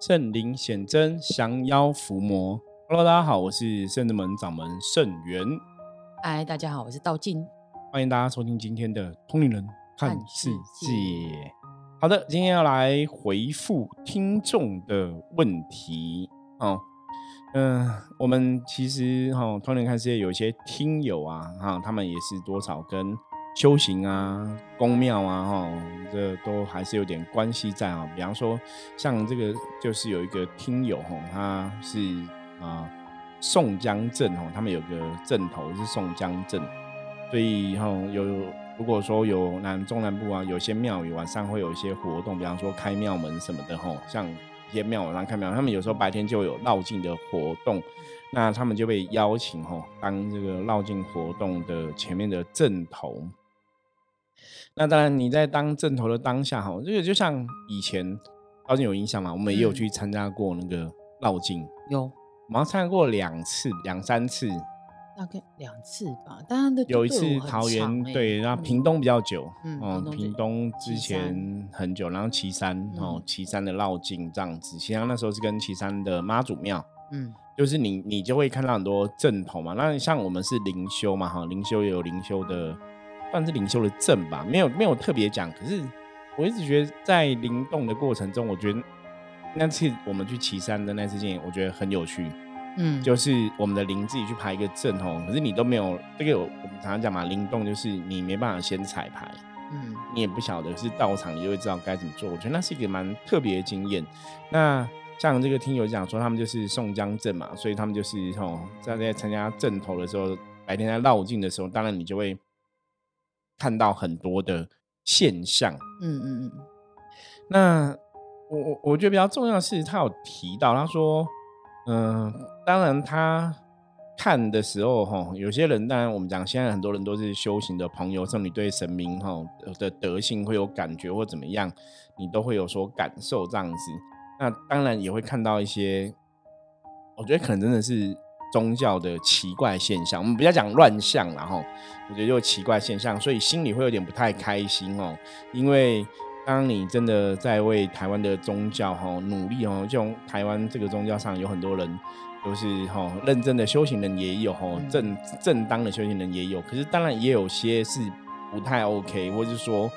圣灵显真，降妖伏魔。Hello，大家好，我是圣智门掌门圣元。嗨，大家好，我是道静。欢迎大家收听今天的《通灵人看世界》。好的，今天要来回复听众的问题。哦，嗯，我们其实哈，《通灵看世界》有一些听友啊，哈，他们也是多少跟。修行啊，宫庙啊，哈，这都还是有点关系在啊。比方说，像这个就是有一个听友哈，他是啊宋江镇哦，他们有个镇头是宋江镇，所以哈有如果说有南中南部啊，有些庙宇晚上会有一些活动，比方说开庙门什么的哈，像一些庙晚上开庙，他们有时候白天就有绕境的活动，那他们就被邀请哈当这个绕境活动的前面的镇头。那当然，你在当正头的当下，哈，这个就像以前绕境有影响嘛，我们也有去参加过那个绕境，有，我们参加过两次、两三次，大概两次吧。当然的，有一次桃园对，然后屏东比较久，嗯，屏东之前很久，然后岐山哦，岐山的绕境这样子，其实那时候是跟岐山的妈祖庙，嗯，就是你你就会看到很多正头嘛。那像我们是灵修嘛，哈，灵修也有灵修的。算是灵修的证吧，没有没有特别讲。可是我一直觉得在灵动的过程中，我觉得那次我们去岐山的那次经验，我觉得很有趣。嗯，就是我们的灵自己去排一个阵哦，可是你都没有这个，我们常常讲嘛，灵动就是你没办法先彩排，嗯，你也不晓得是到场你就会知道该怎么做。我觉得那是一个蛮特别的经验。那像这个听友讲说，他们就是宋江镇嘛，所以他们就是哦，在在参加阵头的时候，白天在绕境的时候，当然你就会。看到很多的现象，嗯嗯嗯。那我我我觉得比较重要的是，他有提到，他说，嗯，当然他看的时候，哈，有些人，当然我们讲，现在很多人都是修行的朋友，甚至你对神明哈的德性会有感觉或怎么样，你都会有所感受这样子。那当然也会看到一些，我觉得可能真的是。宗教的奇怪现象，我们不要讲乱象然后我觉得就奇怪现象，所以心里会有点不太开心哦。因为当你真的在为台湾的宗教哈努力哦，就台湾这个宗教上有很多人都是哈认真的修行人也有哈正正当的修行人也有，可是当然也有些是不太 OK，或者是说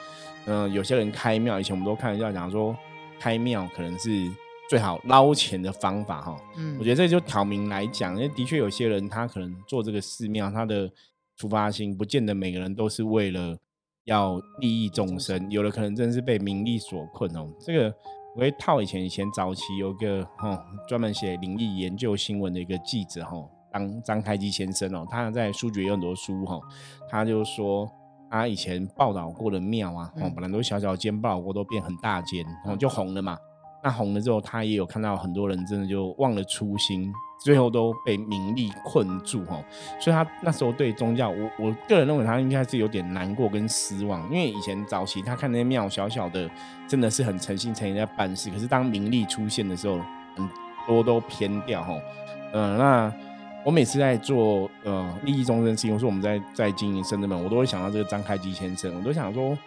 嗯有些人开庙，以前我们都开玩笑讲说开庙可能是。最好捞钱的方法哈，嗯，我觉得这就挑明来讲，因为的确有些人他可能做这个寺庙，他的出发心不见得每个人都是为了要利益众生，有的可能真的是被名利所困哦。这个我会套以前以前早期有个哦专门写灵异研究新闻的一个记者哈，当张开基先生哦，他在书局有很多书哈，他就说他以前报道过的庙啊，哦本来都小小间，报道过都变很大间，然后就红了嘛。那红了之后，他也有看到很多人真的就忘了初心，最后都被名利困住哈。所以他那时候对宗教，我我个人认为他应该是有点难过跟失望，因为以前早期他看那些庙小小的，真的是很诚心诚意在办事。可是当名利出现的时候，很多都偏掉哈。嗯，那我每次在做呃利益众生事情，或是我们在在经营深圳门，我都会想到这个张开基先生，我都想说。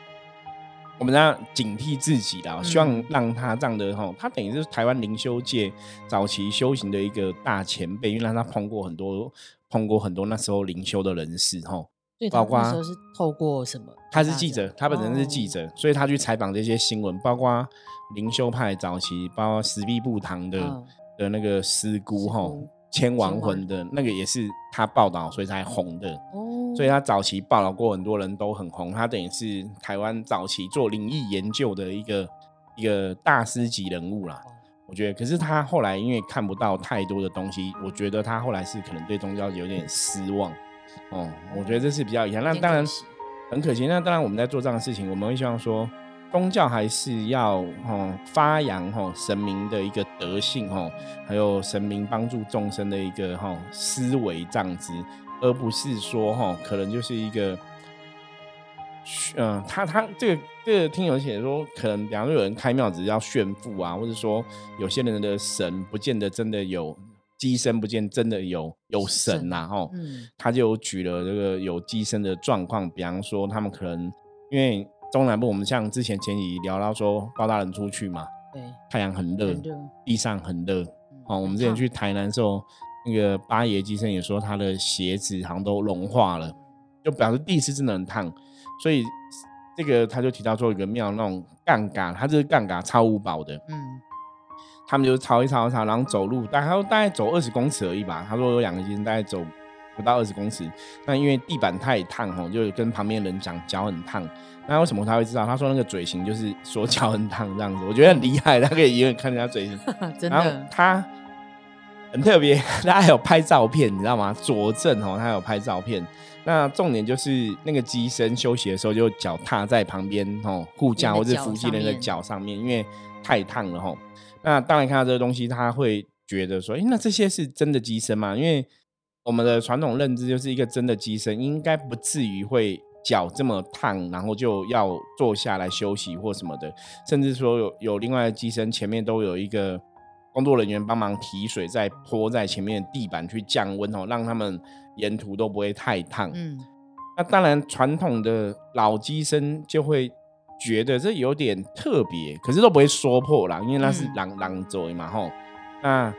我们要警惕自己啦，希望让他这样的哈，他等于是台湾灵修界早期修行的一个大前辈，因为让他碰过很多碰过很多那时候灵修的人士哈，包括那时候是透过什么？他是记者，他本身是记者，所以他去采访这些新闻，包括灵修派早期，包括石壁布堂的的那个师姑哈。千亡魂的那个也是他报道，所以才红的。哦，所以他早期报道过很多人都很红，他等于是台湾早期做灵异研究的一个一个大师级人物啦。我觉得，可是他后来因为看不到太多的东西，我觉得他后来是可能对宗教有点失望。哦，我觉得这是比较遗憾。那当然很可惜。那当然我们在做这样的事情，我们会希望说。宗教还是要哦发扬哦神明的一个德性哦，还有神明帮助众生的一个哦思维这样子，而不是说哈可能就是一个，嗯，他他这个这个听友写说，可能比方说有人开庙只是要炫富啊，或者说有些人的神不见得真的有机身，不见真的有有神呐哈，他就举了这个有机身的状况，比方说他们可能因为。中南部，我们像之前前几聊到说高大人出去嘛，对，太阳很热，地上很热。哦，我们之前去台南的时候，那个八爷机身也说他的鞋子好像都融化了，就表示地是真的很烫。所以这个他就提到做一个庙那种杠杆，他这是杠杆超五保的，嗯，他们就抄一抄抄，然后走路，大概大概走二十公尺而已吧。他说有两个机身大概走不到二十公尺，那因为地板太烫哦，就跟旁边人讲脚很烫。那为什么他会知道？他说那个嘴型就是说 脚很烫这样子，我觉得很厉害，他可以远远看人家嘴型。真的，他很特别，他还有拍照片，你知道吗？佐证哦，他有拍照片。那重点就是那个机身休息的时候，就脚踏在旁边哦，护驾或者扶机人的脚上面，因为太烫了吼。那当然看到这个东西，他会觉得说，哎，那这些是真的机身吗？因为我们的传统认知就是一个真的机身，应该不至于会。脚这么烫，然后就要坐下来休息或什么的，甚至说有有另外的机身前面都有一个工作人员帮忙提水，再泼在前面地板去降温哦，让他们沿途都不会太烫。嗯，那当然传统的老机身就会觉得这有点特别，可是都不会说破啦，因为那是狼狼嘴嘛吼。那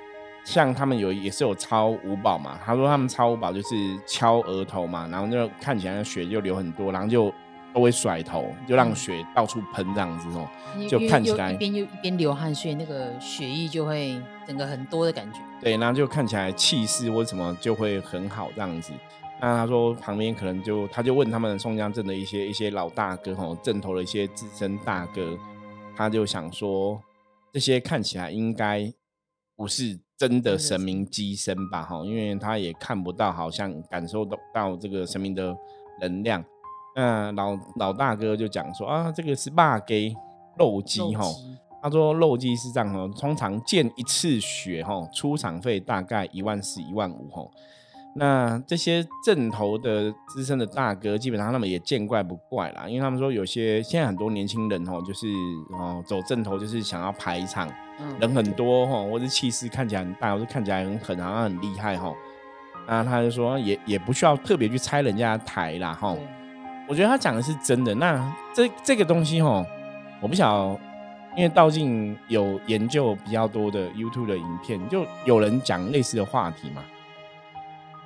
像他们有也是有超五宝嘛，他说他们超五宝就是敲额头嘛，然后就看起来血就流很多，然后就都会甩头，就让血到处喷这样子哦，就看起来一边又一边流汗，所以那个血液就会整个很多的感觉。对，然后就看起来气势或什么就会很好这样子。那他说旁边可能就他就问他们宋江镇的一些一些老大哥哦，镇头的一些资深大哥，他就想说这些看起来应该不是。真的神明机身吧，哈，因为他也看不到，好像感受到到这个神明的能量。那老老大哥就讲说啊，这个是霸给肉鸡哈。他说肉鸡是这样哦，通常见一次血哈，出场费大概一万四、一万五哈。那这些正头的资深的大哥，基本上他们也见怪不怪啦，因为他们说有些现在很多年轻人哦，就是哦走正头就是想要排场。人很多哈，或者气势看起来很大，或者看起来很狠，好像很厉害哈。那他就说也也不需要特别去拆人家台啦哈。我觉得他讲的是真的。那这这个东西哈，我不晓，因为道静有研究比较多的 YouTube 的影片，就有人讲类似的话题嘛？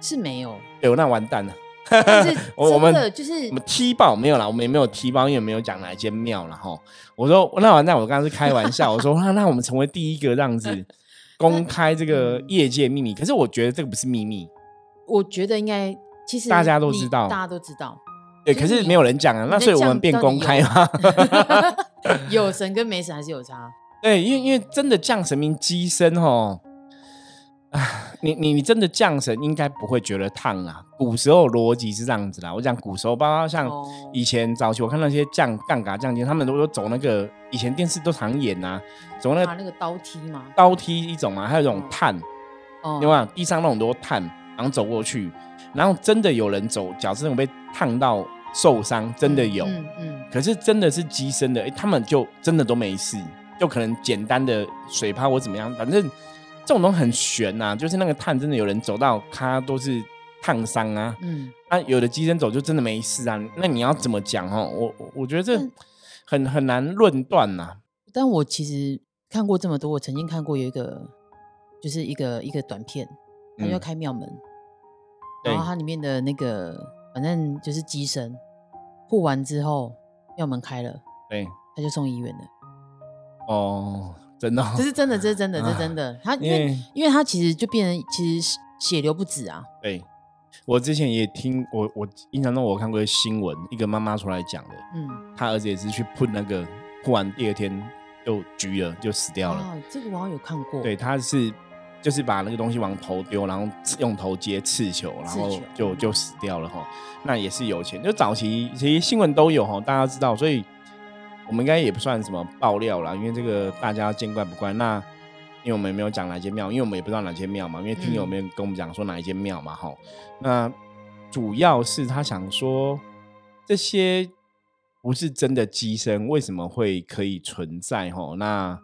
是没有。有那完蛋了。我们就是我们踢爆没有啦，我们也没有踢爆，因为没有讲哪一间庙了哈。我说那完蛋，我刚刚是开玩笑，我说那那我们成为第一个这样子 公开这个业界秘密，可是我觉得这个不是秘密，我觉得应该其实大家都知道，大家都知道，对，可是没有人讲啊，那所以我们变公开吗？有神跟没神还是有差，对，因为因为真的降神明机身哦。啊，你你你真的降神应该不会觉得烫啊。古时候逻辑是这样子啦，我讲古时候，包括像以前早期我看那些降杠杆降阶，他们都说走那个以前电视都常演啊，走那个那个刀梯嘛，刀梯一种嘛，还有一种炭，对吧？地上那种多炭，然后走过去，然后真的有人走脚是那种被烫到受伤，真的有，嗯嗯。可是真的是机身的，哎，他们就真的都没事，就可能简单的水泡或怎么样，反正。这种东西很悬呐，就是那个碳真的有人走到，他都是烫伤啊。嗯，那有的机身走就真的没事啊。那你要怎么讲哦？我我觉得这很很难论断呐。但我其实看过这么多，我曾经看过有一个，就是一个一个短片，他要开庙门，然后它里面的那个反正就是机身护完之后，庙门开了，对，他就送医院了。哦。真的，这是真的，这是真的，这是真的。他因为，因为他其实就变成，其实血流不止啊。对，我之前也听我我印象中我看过新闻，一个妈妈出来讲的，嗯，她儿子也是去碰那个，喷完第二天就橘了，就死掉了。哦，这个我有看过。对，他是就是把那个东西往头丢，然后用头接刺球，然后就就死掉了哈。那也是有钱，就早期其实新闻都有哈，大家知道，所以。我们应该也不算什么爆料啦，因为这个大家见怪不怪。那因为我们也没有讲哪间庙，因为我们也不知道哪间庙嘛。因为听友没有跟我们讲说哪一间庙嘛，哈。那主要是他想说，这些不是真的机身，为什么会可以存在？哈，那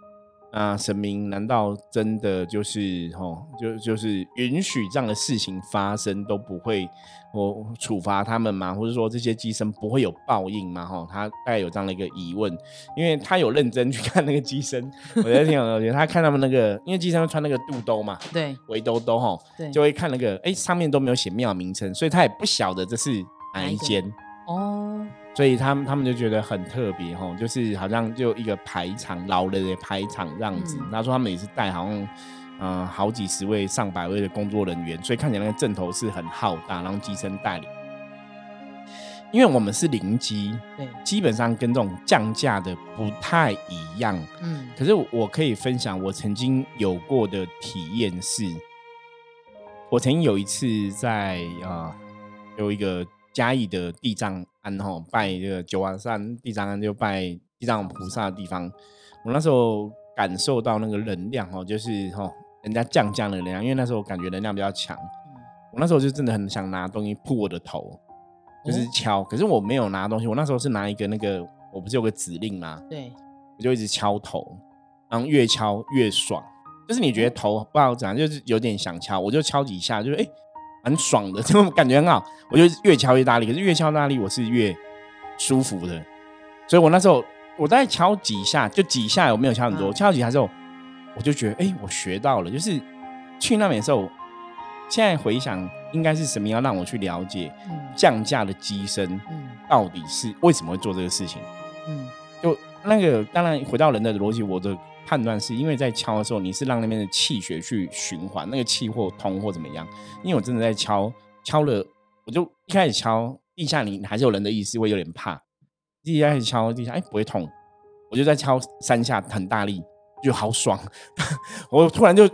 那神明难道真的就是吼，就就是允许这样的事情发生都不会我处罚他们吗？或者说这些机身不会有报应吗？哈，他大概有这样的一个疑问，因为他有认真去看那个机身，我觉得挺有道理。他看他们那个，因为机身会穿那个肚兜嘛，对，围兜兜哈，对，就会看那个，哎，上面都没有写庙名称，所以他也不晓得这是哪一间哦。所以他们他们就觉得很特别哈，就是好像就一个排场，老人的排场这样子。他说他们也是带好像嗯好几十位、上百位的工作人员，所以看起来那个阵头是很浩大，然后机身带领。因为我们是零机，对，基本上跟这种降价的不太一样。嗯，可是我可以分享我曾经有过的体验是，我曾经有一次在啊有一个嘉义的地藏。吼拜这个九华山地藏庵，就拜地藏菩萨的地方。我那时候感受到那个能量哦，就是吼人家降降的能量，因为那时候感觉能量比较强。我那时候就真的很想拿东西扑我的头，就是敲。可是我没有拿东西，我那时候是拿一个那个，我不是有个指令吗？对，我就一直敲头，然后越敲越爽。就是你觉得头不好怎样，就是有点想敲，我就敲几下，就是哎。很爽的，这种感觉很好。我就越敲越大力，可是越敲大力，我是越舒服的。所以我那时候，我大概敲几下，就几下，我没有敲很多。敲几下之后，我就觉得，哎，我学到了。就是去那边的时候，现在回想，应该是什么要让我去了解降价的机身，到底是为什么会做这个事情？那个，当然回到人的逻辑，我的。判断是因为在敲的时候，你是让那边的气血去循环，那个气或通或怎么样？因为我真的在敲敲了，我就一开始敲地下，你还是有人的意思，会有点怕。一开始敲地下，哎，不会痛，我就在敲三下，很大力，就好爽。我突然就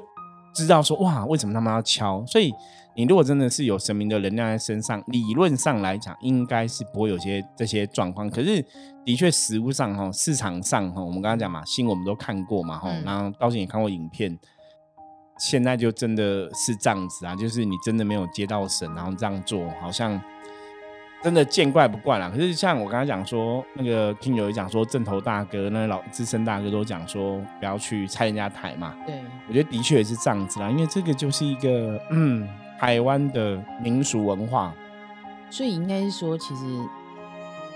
知道说，哇，为什么他们要敲？所以。你如果真的是有神明的能量在身上，理论上来讲，应该是不会有些这些状况。可是，的确实物上哈，市场上哈，我们刚刚讲嘛，新闻我们都看过嘛哈，然后到时也看过影片，现在就真的是这样子啊，就是你真的没有接到神，然后这样做，好像真的见怪不怪了。可是像我刚才讲说，那个听友讲说，正头大哥、那老资深大哥都讲说，不要去拆人家台嘛。对，我觉得的确也是这样子啦，因为这个就是一个嗯。台湾的民俗文化，所以应该是说，其实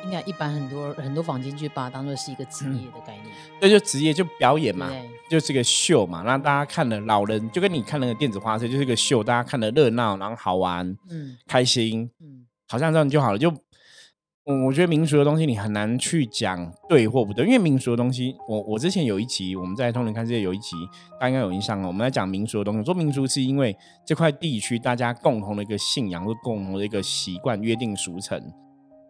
应该一般很多很多坊间就把它当做是一个职业的概念。对，就职业就表演嘛，就是个秀嘛，让大家看了老人就跟你看那个电子花车，就是个秀，大家看的热闹，然后好玩，嗯，开心，嗯，好像这样就好了，就。嗯，我觉得民俗的东西你很难去讲对或不对，因为民俗的东西，我我之前有一集我们在通灵看世界有一集，大家应该有印象哦。我们在讲民俗的东西，说民俗是因为这块地区大家共同的一个信仰或共同的一个习惯约定俗成，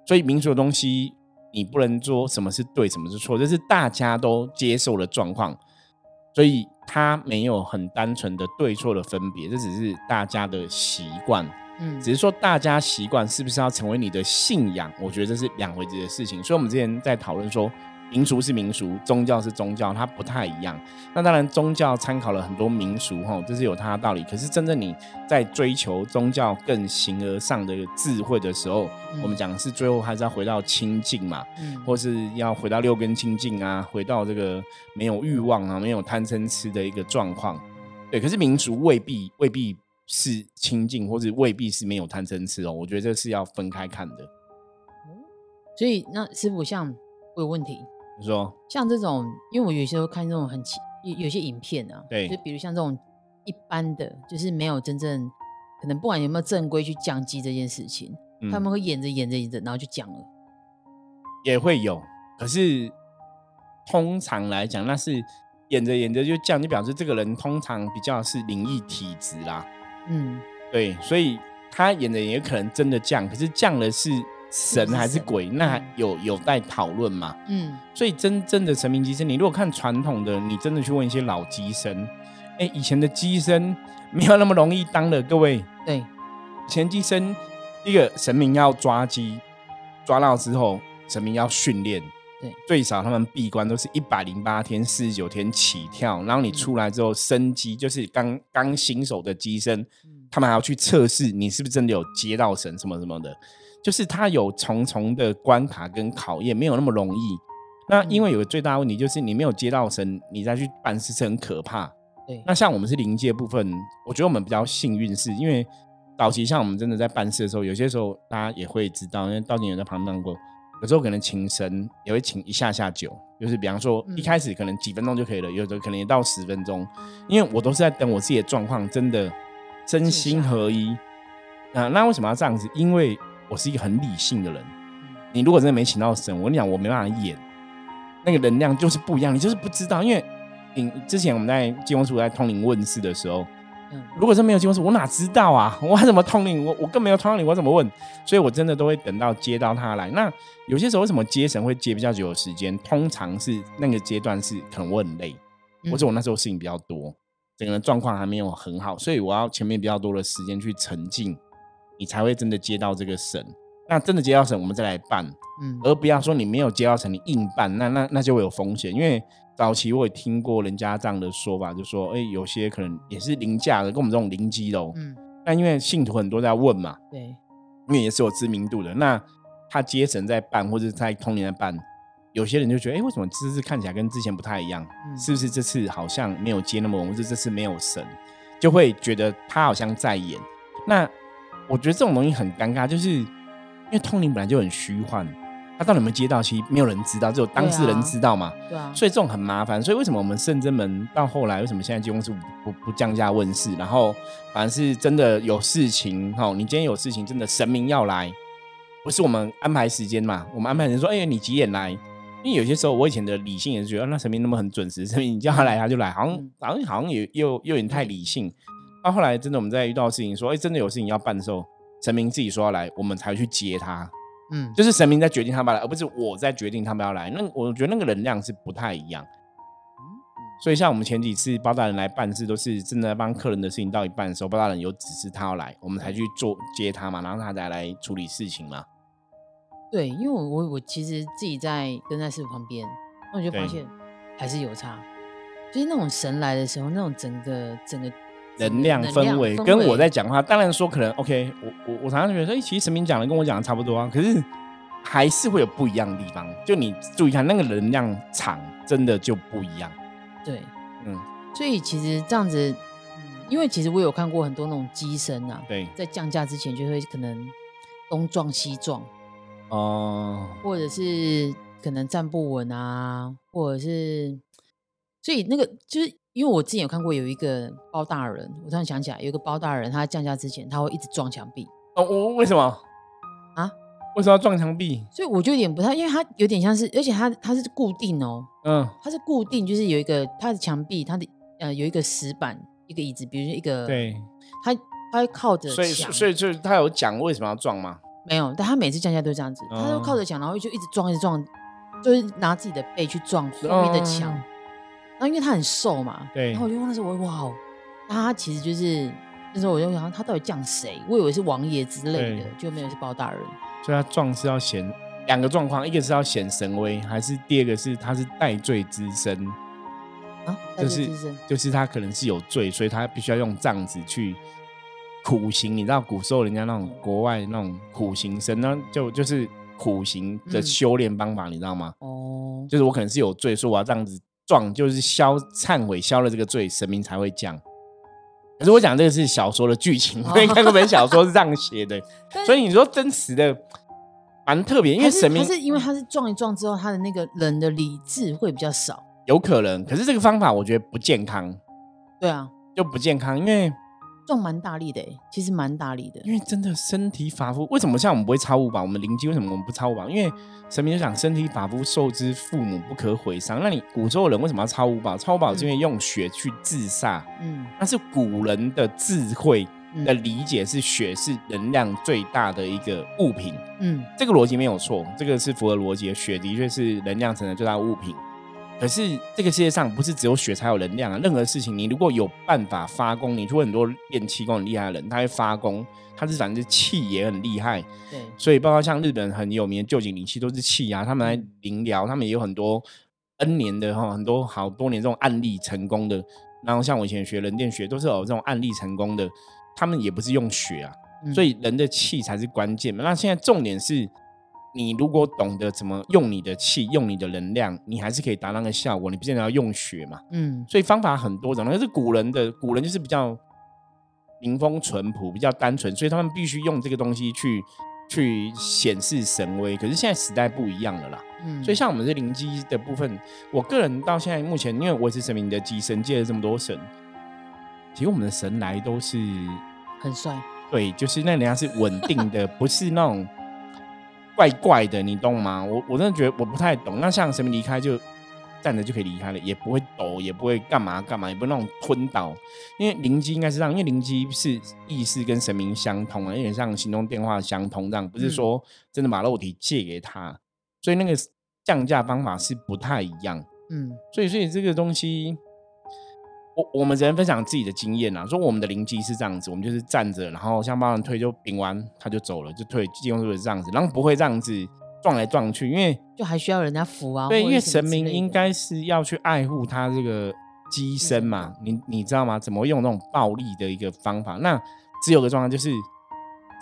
所以民俗的东西你不能说什么是对，什么是错，这是大家都接受的状况，所以它没有很单纯的对错的分别，这只是大家的习惯。嗯，只是说大家习惯是不是要成为你的信仰？我觉得这是两回事的事情。所以，我们之前在讨论说，民俗是民俗，宗教是宗教，它不太一样。那当然，宗教参考了很多民俗，哈，这是有它的道理。可是，真正你在追求宗教更形而上的智慧的时候，我们讲是最后还是要回到清净嘛，嗯，或是要回到六根清净啊，回到这个没有欲望啊，没有贪嗔痴的一个状况。对，可是民俗未必未必。是清净，或者未必是没有贪嗔痴哦。我觉得这是要分开看的。所以，那师傅像我有问题，你说像这种，因为我有些时候看这种很有有些影片啊，对，就比如像这种一般的，就是没有真正可能不管有没有正规去降级这件事情，他们会演着演着演着，然后就讲了，也会有。可是通常来讲，那是演着演着就降，就表示这个人通常比较是灵异体质啦。嗯，对，所以他演的也可能真的降，可是降的是神还是鬼，那有有待讨论嘛。嗯，所以真正的神明机身，你如果看传统的，你真的去问一些老机身，哎，以前的机身没有那么容易当的，各位。对，前机身一个神明要抓鸡，抓到之后，神明要训练。对，最少他们闭关都是一百零八天、四十九天起跳，然后你出来之后升机，就是刚刚新手的机身，他们还要去测试你是不是真的有接到神什么什么的，就是他有重重的关卡跟考验，没有那么容易。那因为有个最大的问题就是你没有接到神，你再去办事是很可怕。对。那像我们是临界部分，我觉得我们比较幸运，是因为早期像我们真的在办事的时候，有些时候大家也会知道，因为道景也在旁边过，有时候可能请神也会请一下下酒，就是比方说一开始可能几分钟就可以了，有的可能也到十分钟，因为我都是在等我自己的状况真的真心合一。啊，那为什么要这样子？因为我是一个很理性的人。你如果真的没请到神，我跟你讲，我没办法演，那个能量就是不一样。你就是不知道，因为你之前我们在金光处在通灵问世的时候，嗯，如果是没有金光处，我哪知道啊？我怎么通灵？我我更没有通灵，我怎么问？所以我真的都会等到接到他来。那有些时候为什么接神会接比较久的时间？通常是那个阶段是可能我很累，或者我那时候事情比较多，整个人状况还没有很好，所以我要前面比较多的时间去沉浸。你才会真的接到这个神，那真的接到神，我们再来办，嗯，而不要说你没有接到神，你硬办，那那那就会有风险。因为早期我也听过人家这样的说法，就说，哎，有些可能也是零价的，跟我们这种零基楼，嗯，那因为信徒很多在问嘛，对，因为也是有知名度的，那他接神在办，或者在通年在办，有些人就觉得，哎，为什么这次看起来跟之前不太一样？是不是这次好像没有接那么稳，或者这次没有神，就会觉得他好像在演，那。我觉得这种东西很尴尬，就是因为通灵本来就很虚幻，他到底有没有接到，其实没有人知道，只有当事人知道嘛。对啊。所以这种很麻烦。所以为什么我们圣真门到后来，为什么现在金公司不不降价问世，然后反而是真的有事情哈？你今天有事情，真的神明要来，不是我们安排时间嘛？我们安排人说，哎，你几点来？因为有些时候我以前的理性也是觉得，那神明那么很准时，神明你叫他来他就来，好像好像好像也又又有点太理性。到后来，真的我们在遇到事情，说哎，真的有事情要办的时候，神明自己说要来，我们才去接他。嗯，就是神明在决定他们来，而不是我在决定他们要来。那我觉得那个能量是不太一样。所以像我们前几次包大人来办事，都是正在帮客人的事情到一半的时候，包大人有指示他要来，我们才去做接他嘛，然后他再来处理事情嘛。对，因为我我我其实自己在跟在师傅旁边，那我就发现还是有差，就是那种神来的时候，那种整个整个。能量氛围跟我在讲话，当然说可能 OK，我我我常常觉得，哎，其实神明讲的跟我讲的差不多啊，可是还是会有不一样的地方。就你注意看，那个能量场真的就不一样。对，嗯，所以其实这样子，因为其实我有看过很多那种机身啊，对，在降价之前就会可能东撞西撞，哦，或者是可能站不稳啊，或者是，所以那个就是。因为我之前有看过有一个包大人，我突然想起来，有一个包大人，他降价之前他会一直撞墙壁。哦，我为什么啊？为什么要撞墙壁？所以我就有点不太，因为他有点像是，而且他他是固定哦，嗯，他是固定，就是有一个他的墙壁，他的呃有一个石板，一个椅子，比如说一个，对，他他会靠着所以所以就是他有讲为什么要撞吗？没有，但他每次降价都这样子，他都靠着墙，然后就一直撞，一直撞，就是拿自己的背去撞后面的墙。那因为他很瘦嘛，对，然后我就问那时候，我哇哦，他其实就是那时候我就想，他到底降谁？我以为是王爷之类的，就没有是包大人。所以他壮是要显两个状况，一个是要显神威，还是第二个是他是戴罪之身啊？就是就是他可能是有罪，所以他必须要用杖子去苦行。你知道古时候人家那种国外那种苦行僧，那就就是苦行的修炼方法，你知道吗？哦，就是我可能是有罪，说我要这样子。撞就是消忏悔消了这个罪，神明才会降。可是我讲这个是小说的剧情，我看过本小说是这样写的，所以你说真实的蛮特别，因为神明是因为他是撞一撞之后，他的那个人的理智会比较少，有可能。可是这个方法我觉得不健康，对啊，就不健康，因为。撞蛮大力的哎，其实蛮大力的。因为真的身体发肤，为什么像我们不会超五宝？我们灵机为什么我们不超五宝？因为神明就讲身体发肤受之父母不可毁伤。那你古时候人为什么要超五宝？超五宝是因为用血去自杀。嗯，那是古人的智慧的理解，是血是能量最大的一个物品。嗯，这个逻辑没有错，这个是符合逻辑的。血的确是能量层的最大物品。可是这个世界上不是只有血才有能量啊！任何事情，你如果有办法发功，你就会很多练气功很厉害的人，他会发功，他是反正气也很厉害。对，所以包括像日本很有名的旧井灵气都是气啊，他们来灵疗，他们也有很多 N 年的哈，很多好多年这种案例成功的。然后像我以前学人电学，都是有这种案例成功的，他们也不是用血啊，所以人的气才是关键嘛。那现在重点是。你如果懂得怎么用你的气，用你的能量，你还是可以达到那个效果。你不见得要用血嘛，嗯，所以方法很多种。但是古人的古人就是比较民风淳朴，比较单纯，所以他们必须用这个东西去去显示神威。可是现在时代不一样了啦，嗯，所以像我们这灵机的部分，我个人到现在目前，因为我也是神明的机神，借了这么多神，其实我们的神来都是很帅，对，就是那人家是稳定的，不是那种。怪怪的，你懂吗？我我真的觉得我不太懂。那像神明离开就站着就可以离开了，也不会抖，也不会干嘛干嘛，也不会那种吞倒。因为灵机应该是这样，因为灵机是意识跟神明相通啊，有点像行动电话相通这样，不是说真的把肉体借给他，所以那个降价方法是不太一样。嗯，所以所以这个东西。我我们只能分享自己的经验啊，说我们的灵机是这样子，我们就是站着，然后像帮人推就顶完他就走了，就退，基本上是这样子，然后不会这样子撞来撞去，因为就还需要人家扶啊。对，因为神明应该是要去爱护他这个机身嘛，你你知道吗？怎么用那种暴力的一个方法？那只有个状况就是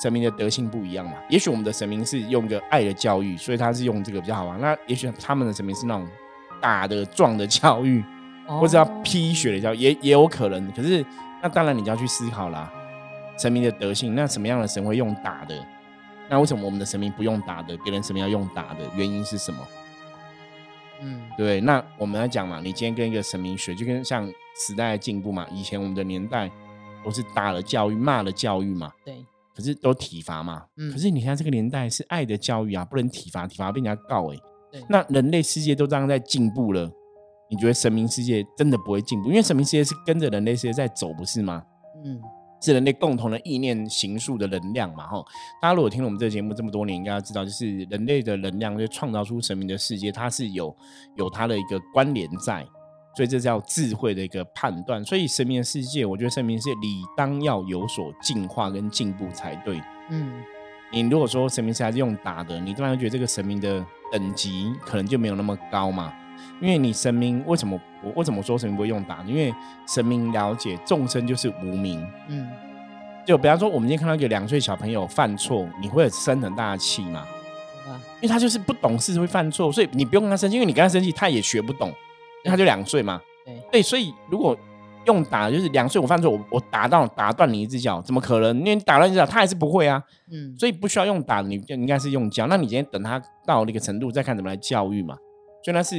神明的德性不一样嘛。也许我们的神明是用个爱的教育，所以他是用这个比较好玩。那也许他们的神明是那种打的撞的 教育。或者要批血的叫也也有可能，可是那当然你就要去思考啦，神明的德性，那什么样的神会用打的？那为什么我们的神明不用打的？别人神明要用打的原因是什么？嗯，对。那我们来讲嘛，你今天跟一个神明学，就跟像时代的进步嘛，以前我们的年代都是打了教育、骂了教育嘛，对。可是都体罚嘛，嗯。可是你看这个年代是爱的教育啊，不能体罚，体罚被人家告哎。对。那人类世界都这样在进步了。你觉得神明世界真的不会进步？因为神明世界是跟着人类世界在走，不是吗？嗯，是人类共同的意念形塑的能量嘛？哈，大家如果听了我们这个节目这么多年，应该要知道，就是人类的能量就创造出神明的世界，它是有有它的一个关联在，所以这叫智慧的一个判断。所以神明的世界，我觉得神明世界理当要有所进化跟进步才对。嗯，你如果说神明世界是用打的，你当然觉得这个神明的等级可能就没有那么高嘛。因为你神明为什么我为什么说神明不会用打？因为神明了解众生就是无名，嗯，就比方说我们今天看到一个两岁小朋友犯错，你会生很大的气吗？因为他就是不懂事会犯错，所以你不用跟他生气，因为你跟他生气他也学不懂，因为他就两岁嘛。对对，所以如果用打就是两岁我犯错，我我打到打断你一只脚，怎么可能？因为你打断一只脚他还是不会啊。嗯，所以不需要用打，你就应该是用教。那你今天等他到那个程度再看怎么来教育嘛。所以那是。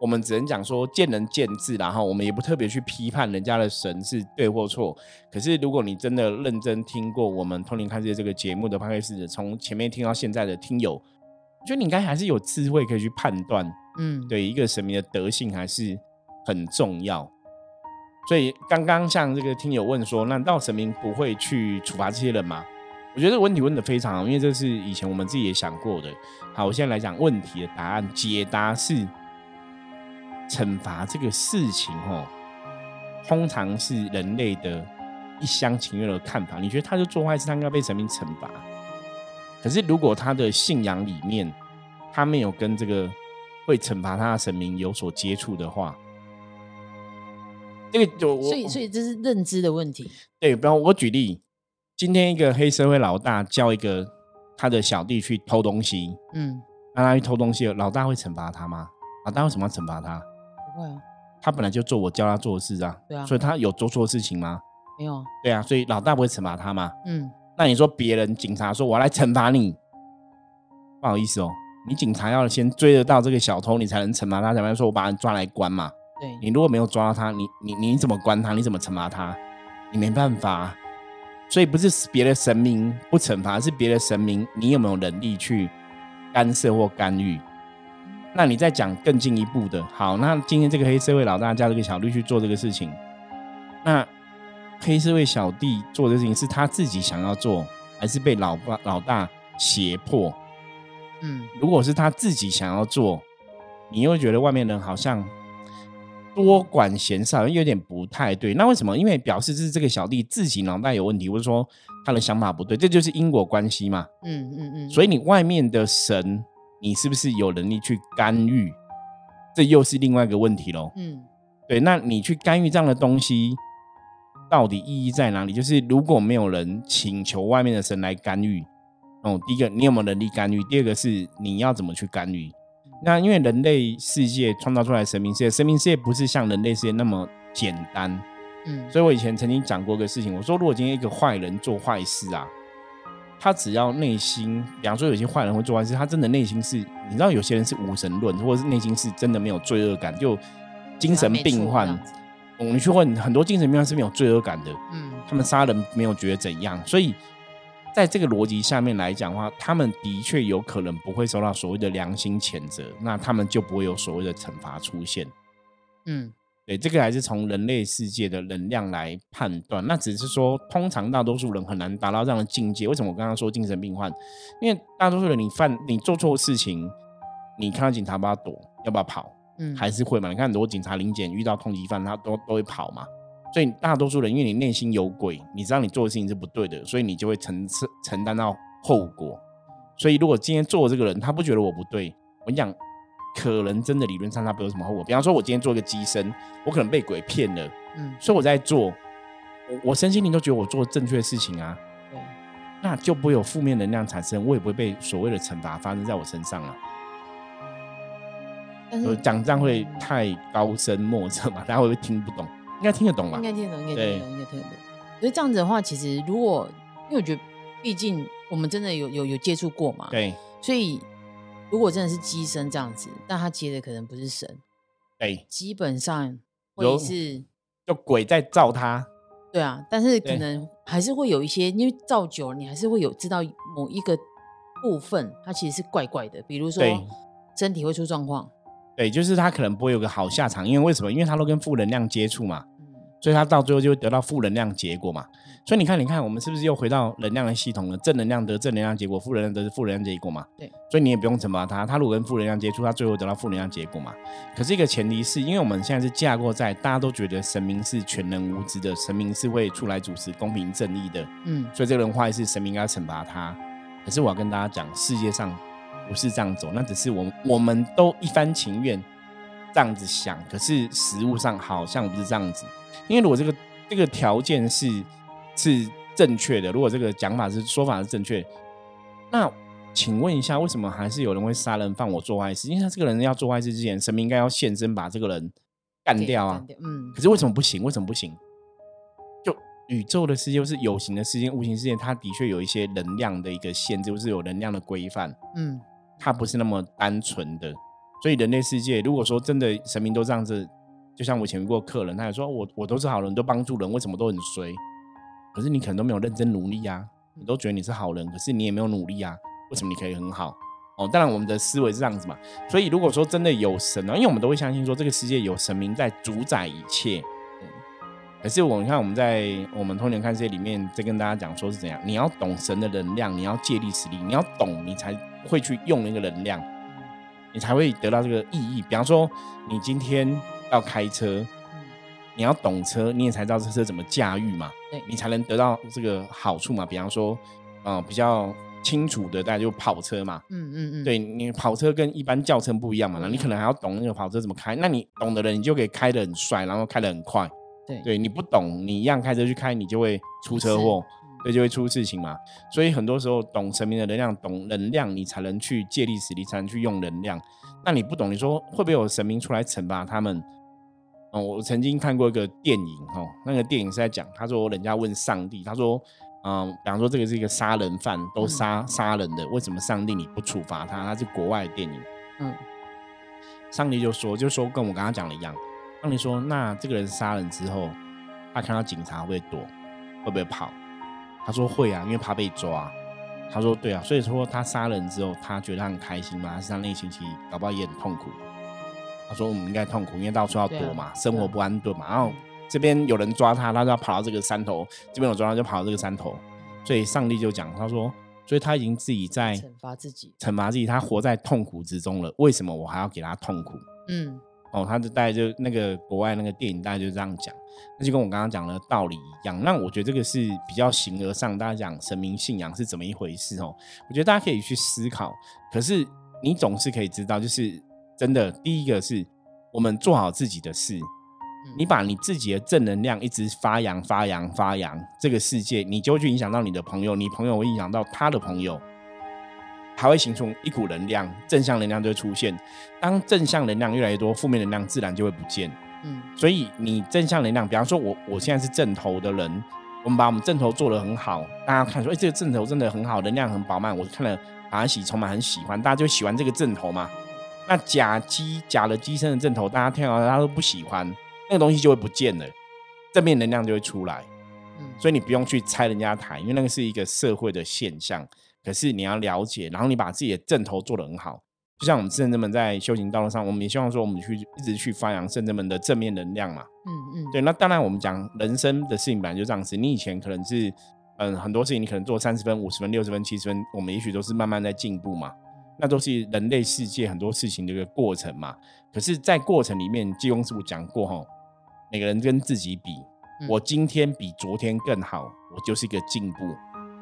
我们只能讲说见仁见智，然后我们也不特别去批判人家的神是对或错。可是如果你真的认真听过我们通灵看世界这个节目的潘开始从前面听到现在的听友，我觉得你应该还是有智慧可以去判断，嗯，对一个神明的德性还是很重要。所以刚刚像这个听友问说，难道神明不会去处罚这些人吗？我觉得问题问的非常好，因为这是以前我们自己也想过的。好，我现在来讲问题的答案，解答是。惩罚这个事情，哦，通常是人类的一厢情愿的看法。你觉得他就做坏事，他应该被神明惩罚。可是如果他的信仰里面，他没有跟这个会惩罚他的神明有所接触的话，这个就所以所以这是认知的问题。对，比方我举例，今天一个黑社会老大叫一个他的小弟去偷东西，嗯，让他去偷东西，老大会惩罚他吗？老大为什么要惩罚他？不会啊，他本来就做我教他做的事啊，对啊，所以他有做错事情吗？没有，对啊，所以老大不会惩罚他吗？嗯，那你说别人警察说我来惩罚你，不好意思哦，你警察要先追得到这个小偷，你才能惩罚他。怎么说我把你抓来关嘛？对，你如果没有抓到他，你你你怎么关他？你怎么惩罚他？你没办法，所以不是别的神明不惩罚，是别的神明你有没有能力去干涉或干预？那你再讲更进一步的，好，那今天这个黑社会老大叫这个小弟去做这个事情，那黑社会小弟做的事情是他自己想要做，还是被老爸老大胁迫？嗯，如果是他自己想要做，你又觉得外面人好像多管闲事好像，有点不太对。那为什么？因为表示是这个小弟自己脑袋有问题，或者说他的想法不对，这就是因果关系嘛。嗯嗯嗯。所以你外面的神。你是不是有能力去干预？这又是另外一个问题喽。嗯，对，那你去干预这样的东西，到底意义在哪里？就是如果没有人请求外面的神来干预，哦，第一个你有没有能力干预？第二个是你要怎么去干预？那因为人类世界创造出来神明世界，神明世界不是像人类世界那么简单。嗯，所以我以前曾经讲过个事情，我说如果今天一个坏人做坏事啊，他只要内心，比方说有些坏人会做坏事，他真的内心是，你知道有些人是无神论，或者是内心是真的没有罪恶感，就精神病患。我们去问很多精神病患是没有罪恶感的，嗯，他们杀人没有觉得怎样，所以在这个逻辑下面来讲的话，他们的确有可能不会受到所谓的良心谴责，那他们就不会有所谓的惩罚出现，嗯。对，这个还是从人类世界的能量来判断。那只是说，通常大多数人很难达到这样的境界。为什么我刚刚说精神病患？因为大多数人，你犯你做错事情，你看到警察不要躲，要不要跑？嗯，还是会嘛？你看很多警察临检遇到通缉犯，他都都会跑嘛。所以大多数人，因为你内心有鬼，你知道你做的事情是不对的，所以你就会承承担到后果。所以如果今天做这个人，他不觉得我不对，我跟你讲。可能真的理论上他不有什么后果，比方说我今天做一个机身，我可能被鬼骗了，嗯，所以我在做，我我身心灵都觉得我做正确的事情啊，对，那就不会有负面能量产生，我也不会被所谓的惩罚发生在我身上了。我讲这样会太高深莫测嘛？大家会不会听不懂？应该听得懂吧？应该听得懂，应该听得懂，应该听得懂。所以这样子的话，其实如果因为我觉得，毕竟我们真的有有有接触过嘛，对，所以。如果真的是机身这样子，但他接的可能不是神，对，基本上会是就鬼在造他，对啊，但是可能还是会有一些，因为造久了，你还是会有知道某一个部分，它其实是怪怪的，比如说身体会出状况，对，就是他可能不会有个好下场，因为为什么？因为他都跟负能量接触嘛。所以他到最后就会得到负能量结果嘛。所以你看，你看，我们是不是又回到能量的系统了？正能量得正能量结果，负能量得负能量结果嘛。对。所以你也不用惩罚他，他如果跟负能量接触，他最后得到负能量结果嘛。可是一个前提是因为我们现在是架构在大家都觉得神明是全能无知的，神明是会出来主持公平正义的。嗯。所以这个人坏是，神明应该惩罚他。可是我要跟大家讲，世界上不是这样走，那只是我们我们都一番情愿这样子想，可是实物上好像不是这样子。因为如果这个这个条件是是正确的，如果这个讲法是说法是正确，那请问一下，为什么还是有人会杀人放我做坏事？因为他这个人要做坏事之前，神明应该要现身把这个人干掉啊。嗯。可是为什么不行？为什么不行？就宇宙的世界是有形的世界、无形世界，它的确有一些能量的一个限制，就是有能量的规范。嗯。它不是那么单纯的，所以人类世界如果说真的神明都这样子。就像我以前遇过客人，他也说我我都是好人，都帮助人，为什么都很衰？可是你可能都没有认真努力啊，你都觉得你是好人，可是你也没有努力啊，为什么你可以很好？哦，当然我们的思维是这样子嘛。所以如果说真的有神啊，因为我们都会相信说这个世界有神明在主宰一切。可是我你看我们在我们通年看世界里面在跟大家讲说是怎样，你要懂神的能量，你要借力使力，你要懂，你才会去用那个能量，你才会得到这个意义。比方说你今天。要开车，你要懂车，你也才知道这车怎么驾驭嘛，对你才能得到这个好处嘛。比方说，呃，比较清楚的，大家就跑车嘛，嗯嗯嗯，对你跑车跟一般轿车不一样嘛，那你可能还要懂那个跑车怎么开。那你懂的人，你就可以开得很帅，然后开得很快。对，对你不懂，你一样开车去开，你就会出车祸，对，就会出事情嘛。所以很多时候，懂神明的能量，懂能量，你才能去借力使力，才能去用能量。那你不懂，你说会不会有神明出来惩罚他们？哦，我曾经看过一个电影，哦，那个电影是在讲，他说人家问上帝，他说，嗯，比方说这个是一个杀人犯，都杀杀人的，为什么上帝你不处罚他？他是国外的电影，嗯，上帝就说，就说跟我刚刚讲的一样，上帝说，那这个人杀人之后，他看到警察会躲，会不会跑？他说会啊，因为怕被抓。他说对啊，所以说他杀人之后，他觉得很开心嘛，还是他内心其实搞不好也很痛苦。他说：“我们应该痛苦，因为到处要躲嘛，生活不安顿嘛。然后这边有人抓他，他就要跑到这个山头；这边有抓他，就跑到这个山头。所以上帝就讲，他说：，所以他已经自己在惩罚自己，惩罚自己，他活在痛苦之中了。为什么我还要给他痛苦？嗯，哦，他就大概就那个国外那个电影，大概就这样讲。那就跟我刚刚讲的道理一样。那我觉得这个是比较形而上，大家讲神明信仰是怎么一回事哦？我觉得大家可以去思考。可是你总是可以知道，就是。”真的，第一个是我们做好自己的事，你把你自己的正能量一直发扬、发扬、发扬，这个世界你就会去影响到你的朋友，你朋友会影响到他的朋友，它会形成一股能量，正向能量就会出现。当正向能量越来越多，负面能量自然就会不见。嗯，所以你正向能量，比方说我我现在是正头的人，我们把我们正头做得很好，大家看说，哎，这个正头真的很好，能量很饱满，我看了把喜充满很喜欢，大家就喜欢这个正头嘛。那假机假的机身的正头，大家听到大家都不喜欢，那个东西就会不见了，正面能量就会出来。嗯，所以你不用去拆人家台，因为那个是一个社会的现象。可是你要了解，然后你把自己的正头做得很好。就像我们圣人们在修行道路上，我们也希望说，我们去一直去发扬圣人们的正面能量嘛。嗯嗯，对。那当然，我们讲人生的事情本来就这样子。你以前可能是，嗯，很多事情你可能做三十分、五十分、六十分、七十分，我们也许都是慢慢在进步嘛。那都是人类世界很多事情的一个过程嘛。可是，在过程里面，济公师傅讲过哈，每个人跟自己比，我今天比昨天更好，我就是一个进步。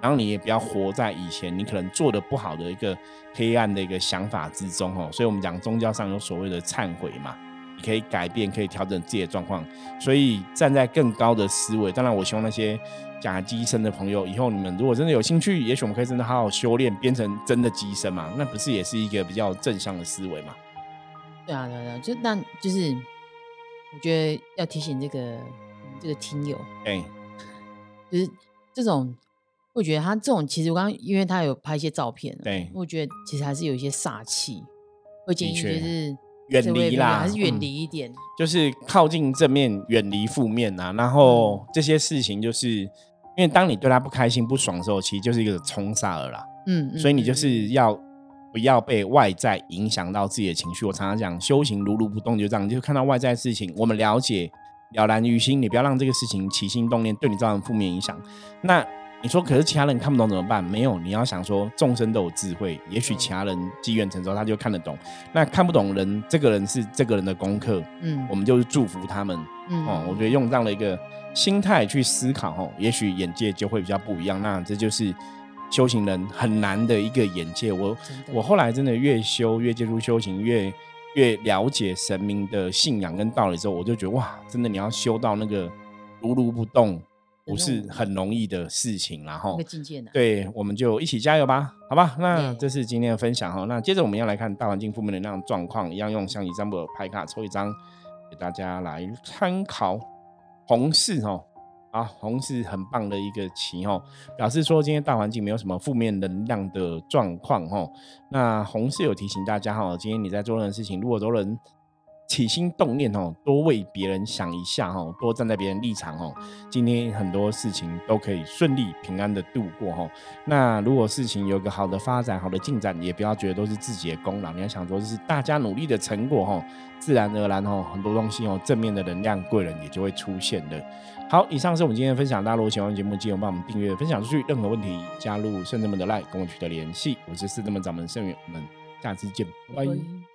然后你也不要活在以前你可能做的不好的一个黑暗的一个想法之中哦，所以我们讲宗教上有所谓的忏悔嘛，你可以改变，可以调整自己的状况，所以站在更高的思维。当然，我希望那些假机身的朋友，以后你们如果真的有兴趣，也许我们可以真的好好修炼，变成真的机身嘛，那不是也是一个比较正向的思维嘛？对啊，对啊，就那就是我觉得要提醒这个这个听友，哎，就是这种。我觉得他这种其实我刚刚因为他有拍一些照片，对，我觉得其实还是有一些煞气，会建议就是远离啦，还是远离一点，就是靠近正面，远离负面啊。然后这些事情就是因为当你对他不开心、不爽的时候，其实就是一个冲煞了啦。嗯，所以你就是要不要被外在影响到自己的情绪。我常常讲修行如如不动，就这样，就看到外在事情，我们了解了然于心，你不要让这个事情起心动念对你造成负面影响。那你说，可是其他人看不懂怎么办？没有，你要想说，众生都有智慧，也许其他人机缘成熟，他就看得懂。那看不懂人，这个人是这个人的功课，嗯，我们就是祝福他们，嗯，哦，我觉得用这样的一个心态去思考，哦，也许眼界就会比较不一样。那这就是修行人很难的一个眼界。我我后来真的越修越接触修行，越越了解神明的信仰跟道理之后，我就觉得哇，真的你要修到那个如如不动。不是很容易的事情，然后对，我们就一起加油吧，好吧？那这是今天的分享哈。那接着我们要来看大环境负面能量状况，一样用象棋占卜牌卡抽一张给大家来参考。红四哦，啊，红是很棒的一个棋哦，表示说今天大环境没有什么负面能量的状况哦。那红是有提醒大家哈，今天你在做任何事情，如果都能。起心动念哦，多为别人想一下哦，多站在别人立场哦，今天很多事情都可以顺利平安的度过哦。那如果事情有个好的发展、好的进展，也不要觉得都是自己的功劳，你要想说这是大家努力的成果哦，自然而然哦，很多东西哦，正面的能量贵人也就会出现的。好，以上是我们今天的分享，大家如果喜欢节目，记得帮我们订阅、分享出去。任何问题，加入圣人们的 line 跟我取得联系。我是圣人们掌门圣元，我们下次见，拜拜。